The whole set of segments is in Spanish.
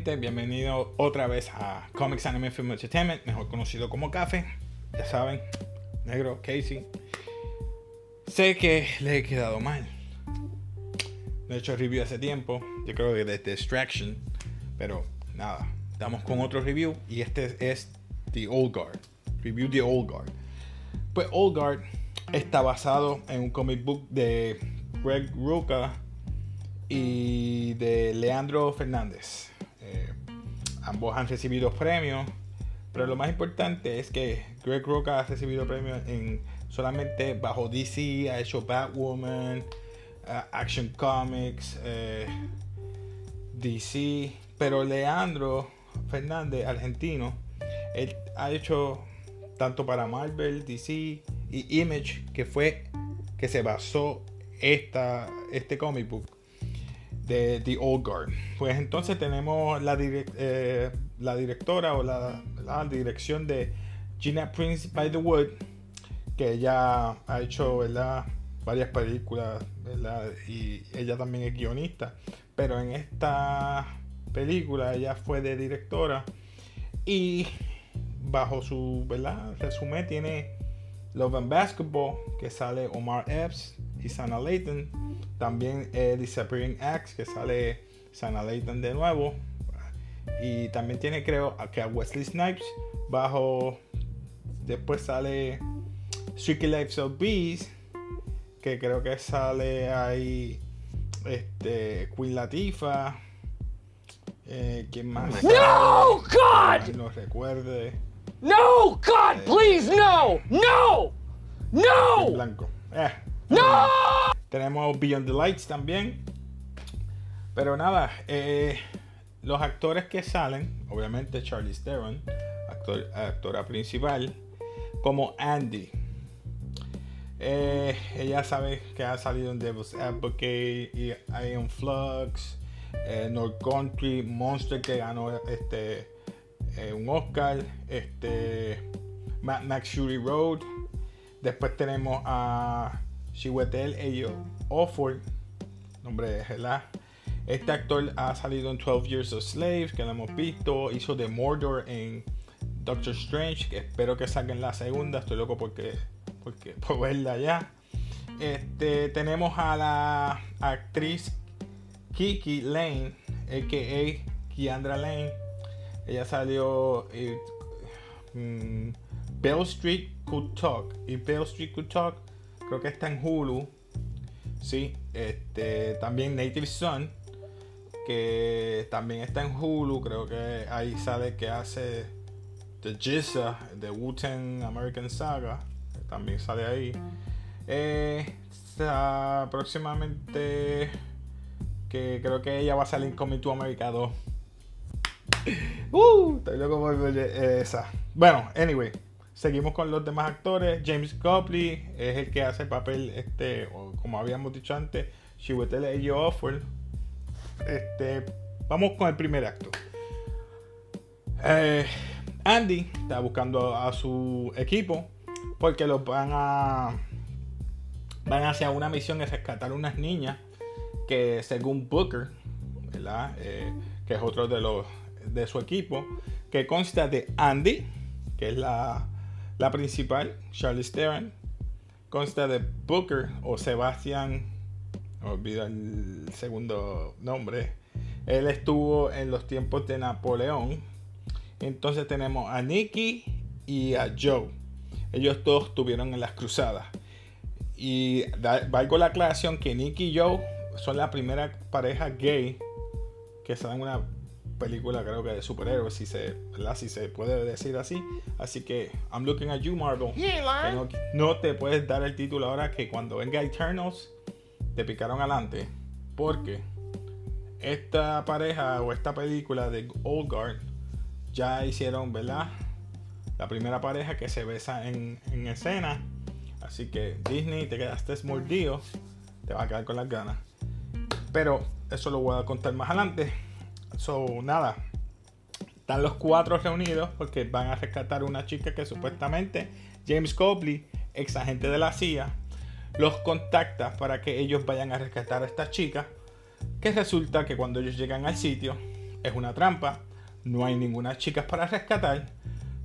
gente? Bienvenido otra vez a Comics Anime Film Entertainment, mejor conocido como Café. Ya saben, negro, Casey. Sé que le he quedado mal. No he hecho review hace tiempo, yo creo que de Distraction, pero nada, estamos con otro review y este es The Old Guard. Review The Old Guard. Pues Old Guard está basado en un comic book de Greg Rucka y de Leandro Fernández. Eh, ambos han recibido premios, pero lo más importante es que Greg Rucka ha recibido premios en solamente bajo DC, ha hecho Batwoman, uh, Action Comics, eh, DC, pero Leandro Fernández, argentino, ha hecho tanto para Marvel, DC y Image, que fue que se basó esta, este comic book The Old Guard. Pues entonces tenemos la, eh, directora o la, dirección de Gina Prince by the Wood, que ella ha hecho varias películas y ella también es guionista. Pero en esta película ella fue de directora y bajo su ¿verdad? resumen tiene Love and Basketball, que sale Omar Epps y Sana Layton. También eh, Disappearing Acts, que sale Sana Layton de nuevo. Y también tiene, creo, que a Wesley Snipes. Bajo. Después sale Strictly Lives of Bees. Que creo que sale ahí. Este. Queen Latifah. Eh, ¿Quién más? ¡No, God! No recuerde. No, God, eh, please, no, no, no. blanco. Eh, ¡No! Tenemos Beyond the Lights también. Pero nada, eh, los actores que salen, obviamente Charlie Theron, actor, actora principal, como Andy. Eh, ella sabe que ha salido en Devil's Advocate Iron Flux, eh, North Country, Monster que ganó este un Oscar, este Max Fury Road. Después tenemos a Chiwetel Ello Offord, nombre de ¿verdad? Este actor ha salido en 12 Years of Slaves, que lo hemos visto. Hizo de Mordor en Doctor Strange, que espero que saquen la segunda. Estoy loco porque, porque por verla ya. Este, tenemos a la actriz Kiki Lane, a.k.a. Kiandra Lane. Ella salió en mm, Bell Street Could Talk. Y Bell Street Could Talk creo que está en Hulu. Sí, este, también Native Son, que también está en Hulu. Creo que ahí sale que hace The Jizza de Wu-Tang American Saga. también sale ahí. Eh, próximamente que creo que ella va a salir en Coming to America 2. uh, estoy loco esa. Bueno, anyway. Seguimos con los demás actores. James Copley es el que hace el papel, este, como habíamos dicho antes, Chiwetel Offord. Este, vamos con el primer acto. Eh, Andy está buscando a su equipo porque los van a van hacia una misión de rescatar unas niñas que según Booker, eh, que es otro de los de su equipo, que consta de Andy, que es la la principal, Charlie Theron, consta de Booker o Sebastian, olvido el segundo nombre. Él estuvo en los tiempos de Napoleón. Entonces tenemos a Nicky y a Joe. Ellos todos estuvieron en las cruzadas. Y valgo la aclaración que Nicky y Joe son la primera pareja gay que se dan una película creo que de superhéroes, si se, si se puede decir así. Así que I'm looking at you, Marvel. no, te puedes dar el título ahora que cuando venga Eternals te picaron adelante. Porque esta pareja o esta película de Old Guard ya hicieron, ¿verdad? La primera pareja que se besa en, en escena. Así que Disney te quedaste mordido. Te va a quedar con las ganas. Pero eso lo voy a contar más adelante. So, nada. Están los cuatro reunidos porque van a rescatar una chica que supuestamente James Copley, ex agente de la CIA, los contacta para que ellos vayan a rescatar a esta chica. Que resulta que cuando ellos llegan al sitio, es una trampa, no hay ninguna chicas para rescatar,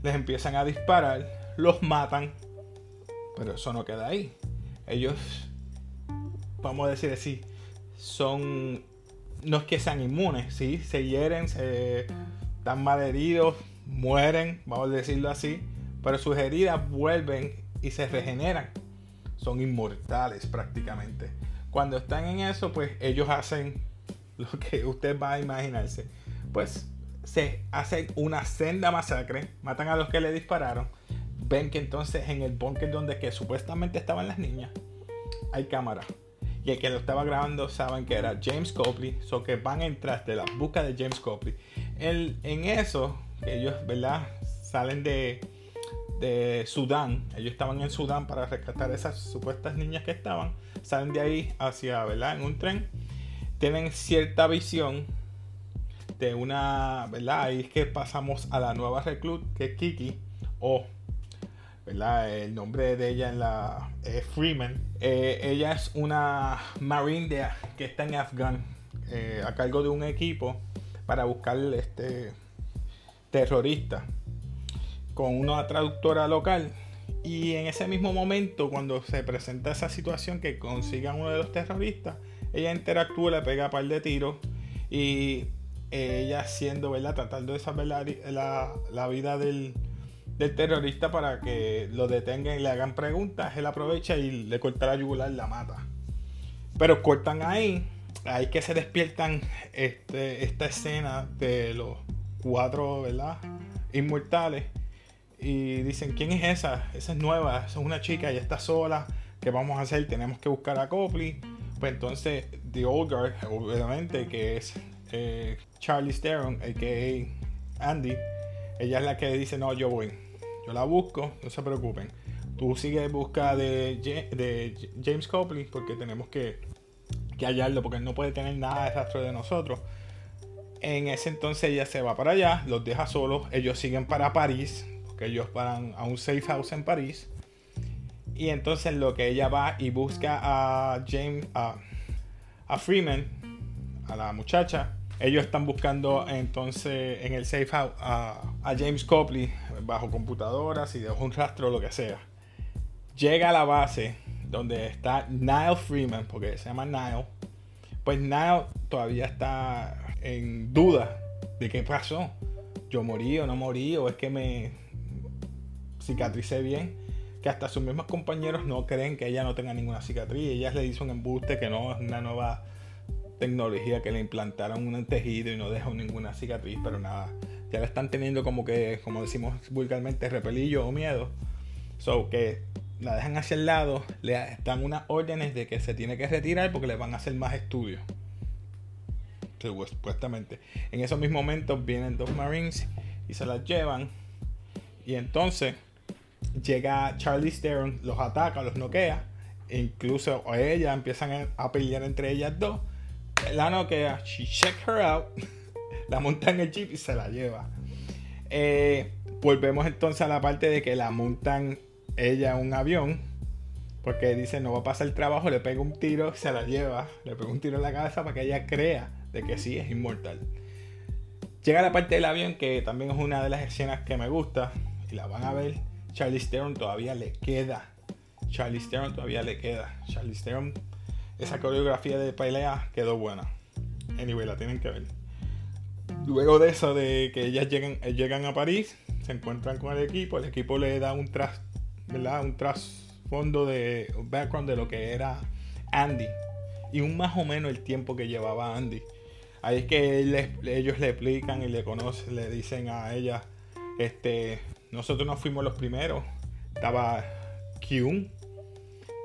les empiezan a disparar, los matan, pero eso no queda ahí. Ellos, vamos a decir así, son, no es que sean inmunes, ¿sí? se hieren, se dan mal heridos, mueren, vamos a decirlo así, pero sus heridas vuelven y se regeneran. Son inmortales prácticamente. Cuando están en eso, pues ellos hacen lo que usted va a imaginarse. Pues se hacen una senda masacre, matan a los que le dispararon. Ven que entonces en el búnker donde que supuestamente estaban las niñas, hay cámara. Y el que lo estaba grabando saben que era James Copley, so que van a entrar de la busca de James Copley. El, en eso, ellos, ¿verdad? Salen de, de Sudán. Ellos estaban en Sudán para rescatar esas supuestas niñas que estaban. Salen de ahí hacia, ¿verdad? En un tren. Tienen cierta visión de una, ¿verdad? Ahí es que pasamos a la nueva reclut, que es Kiki, o, El nombre de ella en la es Freeman. Eh, ella es una marine que está en Afgan, eh, a cargo de un equipo para buscar este terrorista con una traductora local. Y en ese mismo momento, cuando se presenta esa situación que consigan uno de los terroristas, ella interactúa, le pega un par de tiros y ella siendo, ¿verdad? Tratando de saber la, la, vida del, del, terrorista para que lo detengan y le hagan preguntas, él aprovecha y le corta la yugular y la mata. Pero cortan ahí, ahí que se despiertan este, esta escena de los cuatro, ¿verdad? Inmortales. Y dicen, ¿quién es esa? Esa es nueva, es una chica, ella está sola. ¿Qué vamos a hacer? Tenemos que buscar a Copley. Pues entonces, The Old Guard, obviamente, que es eh, Charlie Steron, a.k.a. Andy, ella es la que dice, no, yo voy. Yo la busco, no se preocupen. Tú sigue en busca de, James Copley porque tenemos que, que hallarlo, porque él no puede tener nada de rastro de nosotros. En ese entonces ella se va para allá, los deja solos, ellos siguen para París, porque ellos van a un safe house en París. Y entonces lo que ella va y busca a James, a Freeman, a la muchacha, ellos están buscando entonces en el safe house a, James Copley bajo computadoras y deja un rastro lo que sea. Llega a la base donde está Niall Freeman, porque se llama Niall. Pues Niall todavía está en duda de qué pasó. Yo morí o no morí, o es que me cicatricé bien. Que hasta sus mismos compañeros no creen que ella no tenga ninguna cicatriz. Ella le dice un embuste que no es una nueva tecnología que le implantaron un tejido y no dejó ninguna cicatriz, pero nada, ya la están teniendo como que, como decimos vulgarmente, repelillo o miedo. So que la dejan hacia el lado, le dan unas órdenes de que se tiene que retirar porque le van a hacer más estudios. Supuestamente. En esos mismos momentos vienen dos Marines y se las llevan. Y entonces llega Charlie Steron, los ataca, los noquea. Incluso a ella empiezan a pelear entre ellas dos la noquea, she check her out, la monta en el jeep y se la lleva. Eh, volvemos entonces a la parte de que la montan ella un avión. Porque dice, no va a pasar el trabajo, le pega un tiro, se la lleva, le pega un tiro en la cabeza para que ella crea de que sí es inmortal. Llega la parte del avión que también es una de las escenas que me gusta y la van a ver. Charlie Theron todavía le queda. Charlie todavía le queda. Charlie Theron esa coreografía de pelea quedó buena. Anyway, la tienen que ver. Luego de eso, de que ellas llegan, llegan a París, se encuentran con el equipo, el equipo le da un tras. Un trasfondo de un background de lo que era Andy y un más o menos el tiempo que llevaba Andy. Ahí es que ellos le explican y le conocen, le dicen a ella, este, nosotros no fuimos los primeros. Estaba Kyun,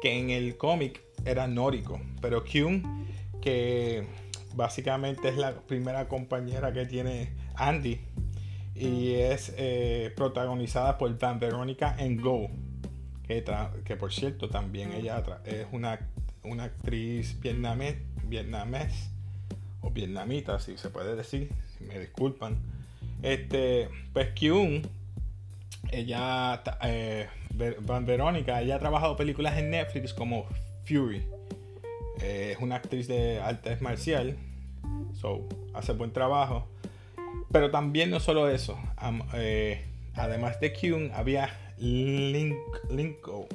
que en el cómic era nórico, pero Kyun, que básicamente es la primera compañera que tiene Andy y es eh, protagonizada por Van Veronica en Go, que, por cierto también ella es una, una actriz vietnamés, vietnamés o vietnamita, si se puede decir, me disculpan. Este, pues Kyun, ella, eh, Van Verónica, ella ha trabajado películas en Netflix como Fury. Eh, es una actriz de arte marcial, so hace buen trabajo. Pero también no solo eso. Eh, además de Kyun, había Link, Linko,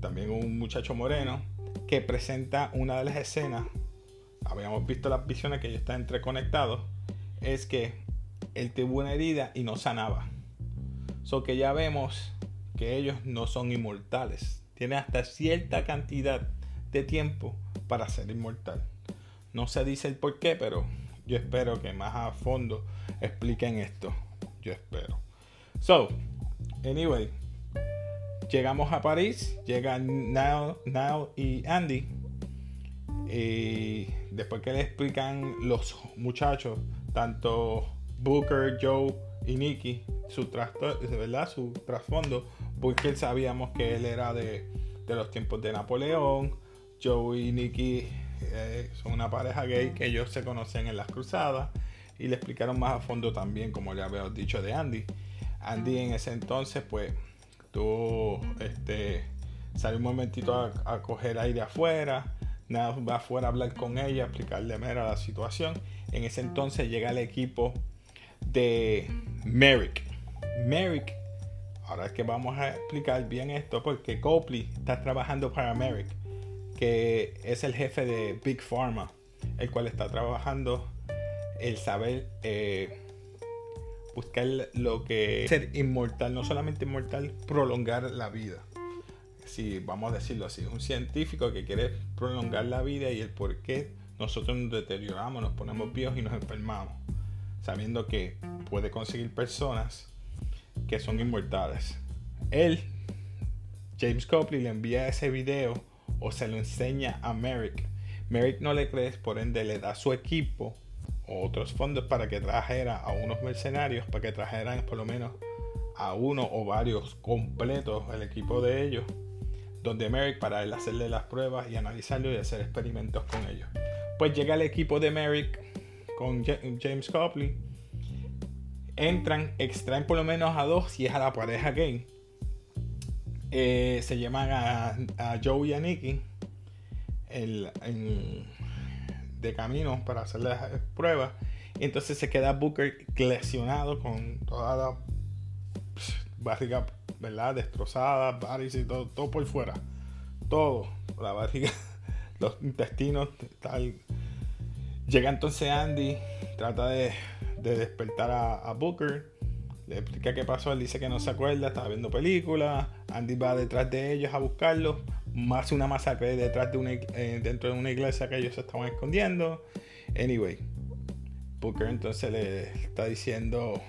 también un muchacho moreno, que presenta una de las escenas. Habíamos visto las visiones que ellos están entreconectados. Es que él tuvo una herida y no sanaba. So que ya vemos que ellos no son inmortales. Tienen hasta cierta cantidad de tiempo para ser inmortal. No se dice el por qué, pero yo espero que más a fondo expliquen esto. Yo espero. So, anyway, llegamos a París, llegan Now, Now y Andy. Y después que le explican los muchachos, tanto Booker, Joe y Nicky, su, ¿verdad? su trasfondo, porque sabíamos que él era de, de los tiempos de Napoleón. Joe y Nicky eh, son una pareja gay que ellos se conocen en las cruzadas y le explicaron más a fondo también, como le había dicho de Andy. Andy en ese entonces, pues, tuvo, este, salió un momentito a, coger aire afuera, nada, va afuera a hablar con ella, explicarle mera la situación. En ese entonces llega el equipo de Merrick. Merrick, ahora es que vamos a explicar bien esto, porque Copley está trabajando para Merrick que es el jefe de Big Pharma, el cual está trabajando el saber eh, buscar lo que ser inmortal, no solamente inmortal, prolongar la vida. Si vamos a decirlo así, un científico que quiere prolongar la vida y el por qué nosotros nos deterioramos, nos ponemos viejos y nos enfermamos, sabiendo que puede conseguir personas que son inmortales. Él, James Copley, le envía ese video o se lo enseña a Merrick. Merrick no le cree, por ende le da su equipo o otros fondos para que trajera a unos mercenarios, para que trajeran por lo menos a uno o varios completos el equipo de ellos, donde Merrick para él hacerle las pruebas y analizarlo y hacer experimentos con ellos. Pues llega el equipo de Merrick con James Copley, entran, extraen por lo menos a dos y es a la pareja gay eh, se llaman a, Joe y a Nicky de camino para hacer las pruebas. Entonces se queda Booker lesionado con toda la barriga, ¿verdad? Destrozada, varices y todo, todo por fuera. Todo. La barriga, los intestinos, tal. Llega entonces Andy, trata de, despertar a Booker le explica qué pasó, él dice que no se acuerda, estaba viendo películas, Andy va detrás de ellos a buscarlos, hace una masacre detrás de una, eh, dentro de una iglesia que ellos se estaban escondiendo. Anyway, Booker entonces le está diciendo,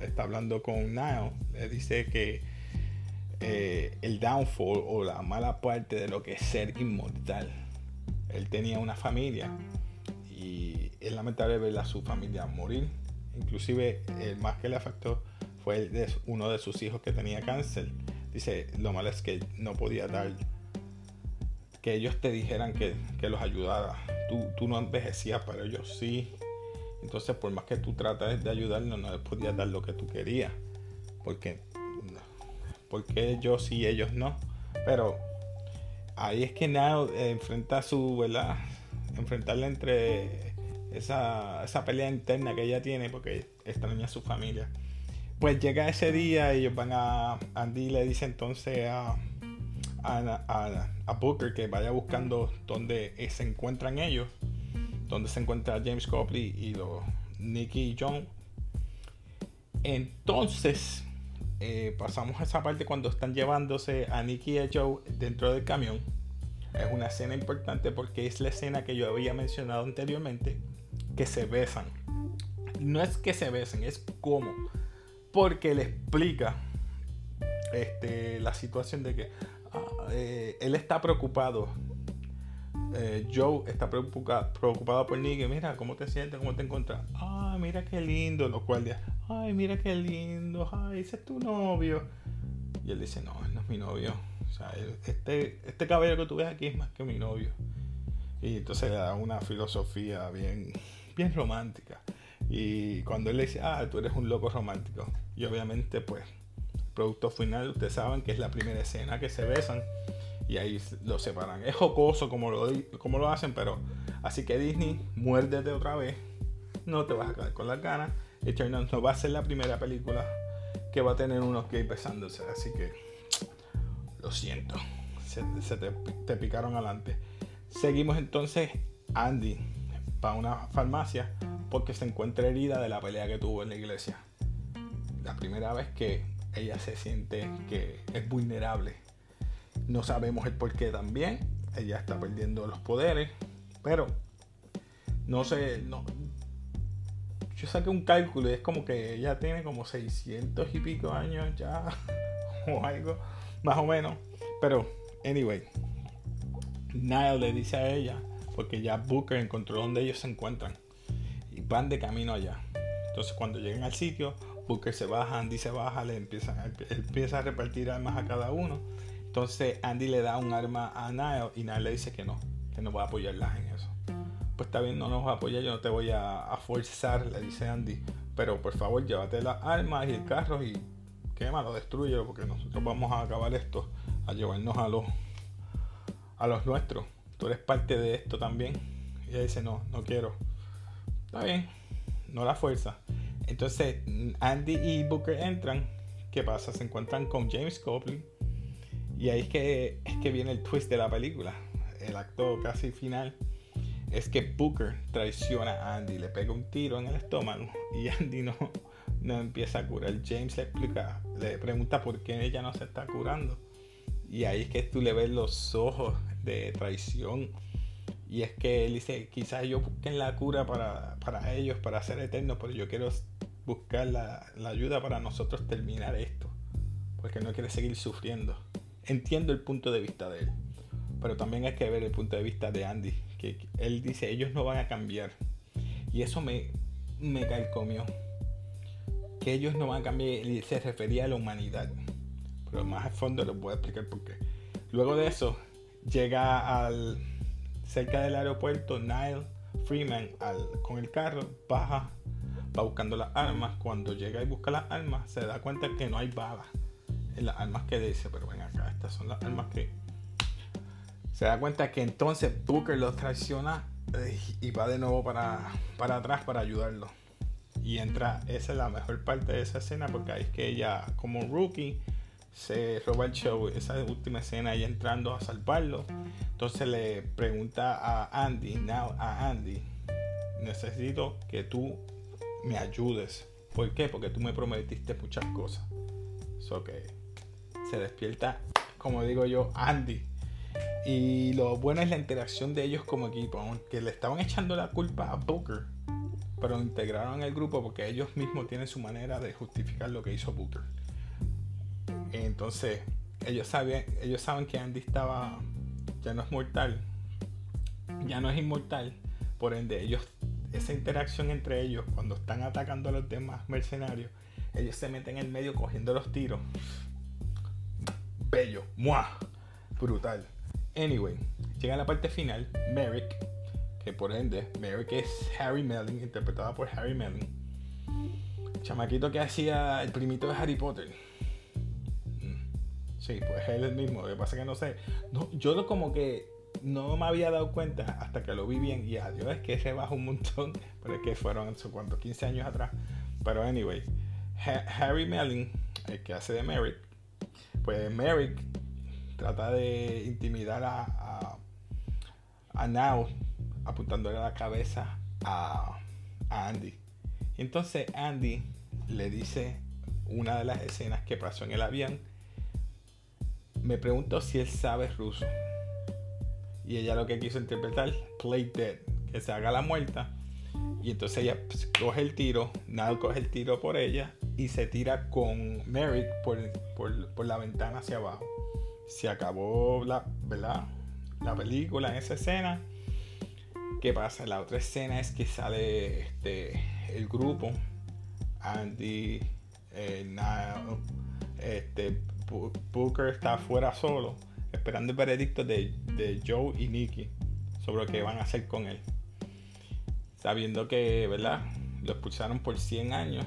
le está hablando con Niall, le dice que eh, el downfall o la mala parte de lo que es ser inmortal. Él tenía una familia y es lamentable ver a su familia morir. Inclusive el más que le afectó fue de uno de sus hijos que tenía cáncer. Dice, lo malo es que no podía dar, que ellos te dijeran que, los ayudara. Tú, tú, no envejecías, pero ellos sí. Entonces, por más que tú tratas de ayudarnos, no les podías dar lo que tú querías. Porque, porque yo sí, ellos no. Pero ahí es que nada enfrenta su, ¿verdad? Enfrentarla entre esa, esa pelea interna que ella tiene porque extraña a su familia. Pues llega ese día, ellos van a. Andy le dice entonces a, a, Booker que vaya buscando donde se encuentran ellos, donde se encuentra James Copley y los Nicky y John. Entonces, eh, pasamos a esa parte cuando están llevándose a Nicky y a Joe dentro del camión. Es una escena importante porque es la escena que yo había mencionado anteriormente, que se besan. No es que se besen, es como porque le explica este, la situación de que ah, eh, él está preocupado. Eh, Joe está preocupado, por Nick. Mira, ¿cómo te sientes? ¿Cómo te encuentras? Ay, mira qué lindo. Los guardias, ay, mira qué lindo. Ay, ese es tu novio. Y él dice, no, él no es mi novio. O sea, este, este cabello que tú ves aquí es más que mi novio. Y entonces le da una filosofía bien, bien romántica. Y cuando él le dice, ah, tú eres un loco romántico. Y obviamente, pues, producto final, ustedes saben que es la primera escena que se besan. Y ahí lo separan. Es jocoso como lo, como lo hacen, pero así que Disney, muérdete otra vez. No te vas a quedar con las ganas. Eternals no va a ser la primera película que va a tener unos gays besándose. Así que lo siento. Se, te, picaron adelante. Seguimos entonces. Andy va a una farmacia porque se encuentra herida de la pelea que tuvo en la iglesia. La primera vez que ella se siente que es vulnerable. No sabemos el por qué también. Ella está perdiendo los poderes. Pero no sé, no, yo saqué un cálculo y es como que ella tiene como 600 y pico años ya, o algo, más o menos. Pero, anyway, Niall le dice a ella, porque ya Booker encontró donde ellos se encuentran, y van de camino allá. Entonces, cuando llegan al sitio, Booker se baja, Andy se baja, le empieza, empieza a repartir armas a cada uno. Entonces, Andy le da un arma a Niall y Niall le dice que no, que no va a apoyarlas en eso pues está bien, no nos apoya, yo no te voy a, forzar, le dice Andy, pero por favor llévate las armas y el carro y quémalo, destruyelo, porque nosotros vamos a acabar esto, a llevarnos a los, a los nuestros. Tú eres parte de esto también. Y ella dice, no, no quiero. Está bien, no la fuerza. Entonces Andy y Booker entran. ¿Qué pasa? Se encuentran con James Copley. Y ahí es que, es que viene el twist de la película. El acto casi final es que Booker traiciona a Andy, le pega un tiro en el estómago y Andy no, no empieza a curar. James le explica, le pregunta por qué ella no se está curando. Y ahí es que tú le ves los ojos de traición. Y es que él dice, quizás ellos busquen la cura para, ellos, para ser eternos, pero yo quiero buscar la, la ayuda para nosotros terminar esto. Porque no quiere seguir sufriendo. Entiendo el punto de vista de él. Pero también hay que ver el punto de vista de Andy él dice, ellos no van a cambiar. Y eso me, me calcomió. Que ellos no van a cambiar, y se refería a la humanidad. Pero más a fondo les voy a explicar por qué. Luego de eso, llega al cerca del aeropuerto Nile Freeman con el carro, baja, va buscando las armas. Cuando llega y busca las armas, se da cuenta que no hay balas en las armas que dice, pero ven acá, estas son las armas que se da cuenta que entonces Booker los traiciona eh, y va de nuevo para, para atrás para ayudarlo. Y entra, esa es la mejor parte de esa escena porque ahí es que ella, como rookie, se roba el show. Esa última escena, ella entrando a salvarlo. Entonces le pregunta a Andy, now a Andy, necesito que tú me ayudes. ¿Por qué? Porque tú me prometiste muchas cosas. So que se despierta, como digo yo, Andy y lo bueno es la interacción de ellos como equipo, aunque le estaban echando la culpa a Booker, pero integraron el grupo porque ellos mismos tienen su manera de justificar lo que hizo Booker. Entonces, ellos, saben, ellos saben que Andy estaba, ya no es mortal, ya no es inmortal, por ende, ellos, esa interacción entre ellos, cuando están atacando a los demás mercenarios, ellos se meten en el medio cogiendo los tiros. Bello, ¡mua! brutal. Anyway, llega la parte final, Merrick, que por ende, Merrick es Harry Melling, interpretada por Harry Melling. Chamaquito que hacía el primito de Harry Potter. Sí, pues él es el mismo. Lo que pasa es que no sé. Yo como que no me había dado cuenta hasta que lo vi bien. Y adiós, es que se bajó un montón. Pero es que fueron, cuánto, 15 años atrás. Pero anyway, Harry Melling, el que hace de Merrick, pues Merrick trata de intimidar a, a, a Now apuntándole a la cabeza a, a Andy. Y entonces Andy le dice una de las escenas que pasó en el avión. Me pregunto si él sabe ruso. Y ella lo que quiso interpretar, play dead, que se haga la muerta. Y entonces ella pues, coge el tiro, Now coge el tiro por ella y se tira con Merrick por, por, por la ventana hacia abajo se acabó la, ¿verdad? la película en esa escena. ¿Qué pasa? La otra escena es que sale este, el grupo, Andy, eh, este, Booker está afuera solo, esperando el veredicto de, Joe y Nicky sobre lo que van a hacer con él. Sabiendo que, ¿verdad? Lo expulsaron por 100 años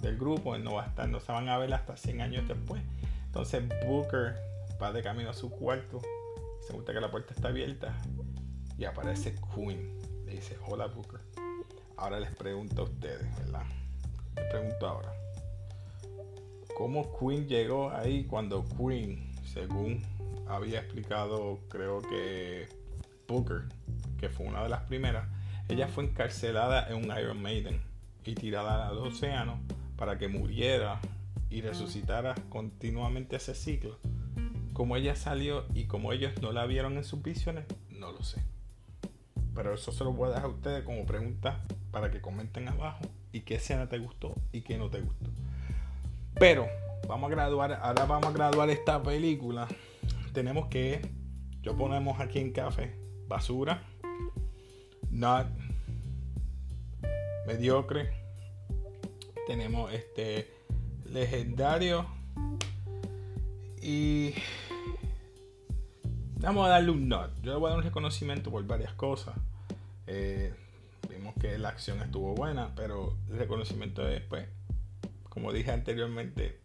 del grupo, no va a estar, no se van a ver hasta 100 años después. Entonces Booker va de camino a su cuarto, se gusta que la puerta está abierta y aparece Queen. Le dice, hola Booker. Ahora les pregunto a ustedes, ¿verdad? te pregunto ahora. ¿Cómo Queen llegó ahí cuando Queen, según había explicado, creo que Booker, que fue una de las primeras, ella fue encarcelada en un Iron Maiden y tirada al océano para que muriera y resucitara continuamente ese ciclo. Como ella salió y como ellos no la vieron en sus visiones, no lo sé. Pero eso se lo voy a dejar a ustedes como pregunta para que comenten abajo y qué escena te gustó y qué no te gustó. Pero vamos a graduar, ahora vamos a graduar esta película. Tenemos que, yo ponemos aquí en café, basura, not, mediocre. Tenemos este legendario y vamos a darle un not. Yo le voy a dar un reconocimiento por varias cosas. Eh, vimos que la acción estuvo buena, pero el reconocimiento es, pues, como dije anteriormente,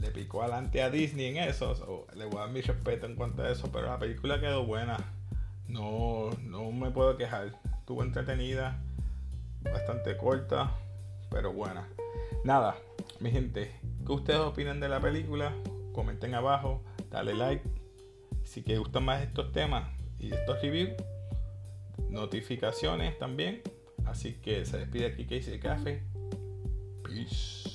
le picó adelante a Disney en eso. le voy a dar mi respeto en cuanto a eso, pero la película quedó buena. No, no me puedo quejar. Estuvo entretenida, bastante corta, pero buena. Nada, mi gente, ¿qué ustedes opinan de la película? Comenten abajo, dale like. Si que gustan más estos temas y estos reviews, notificaciones también. Así que se despide aquí Casey Café. Peace.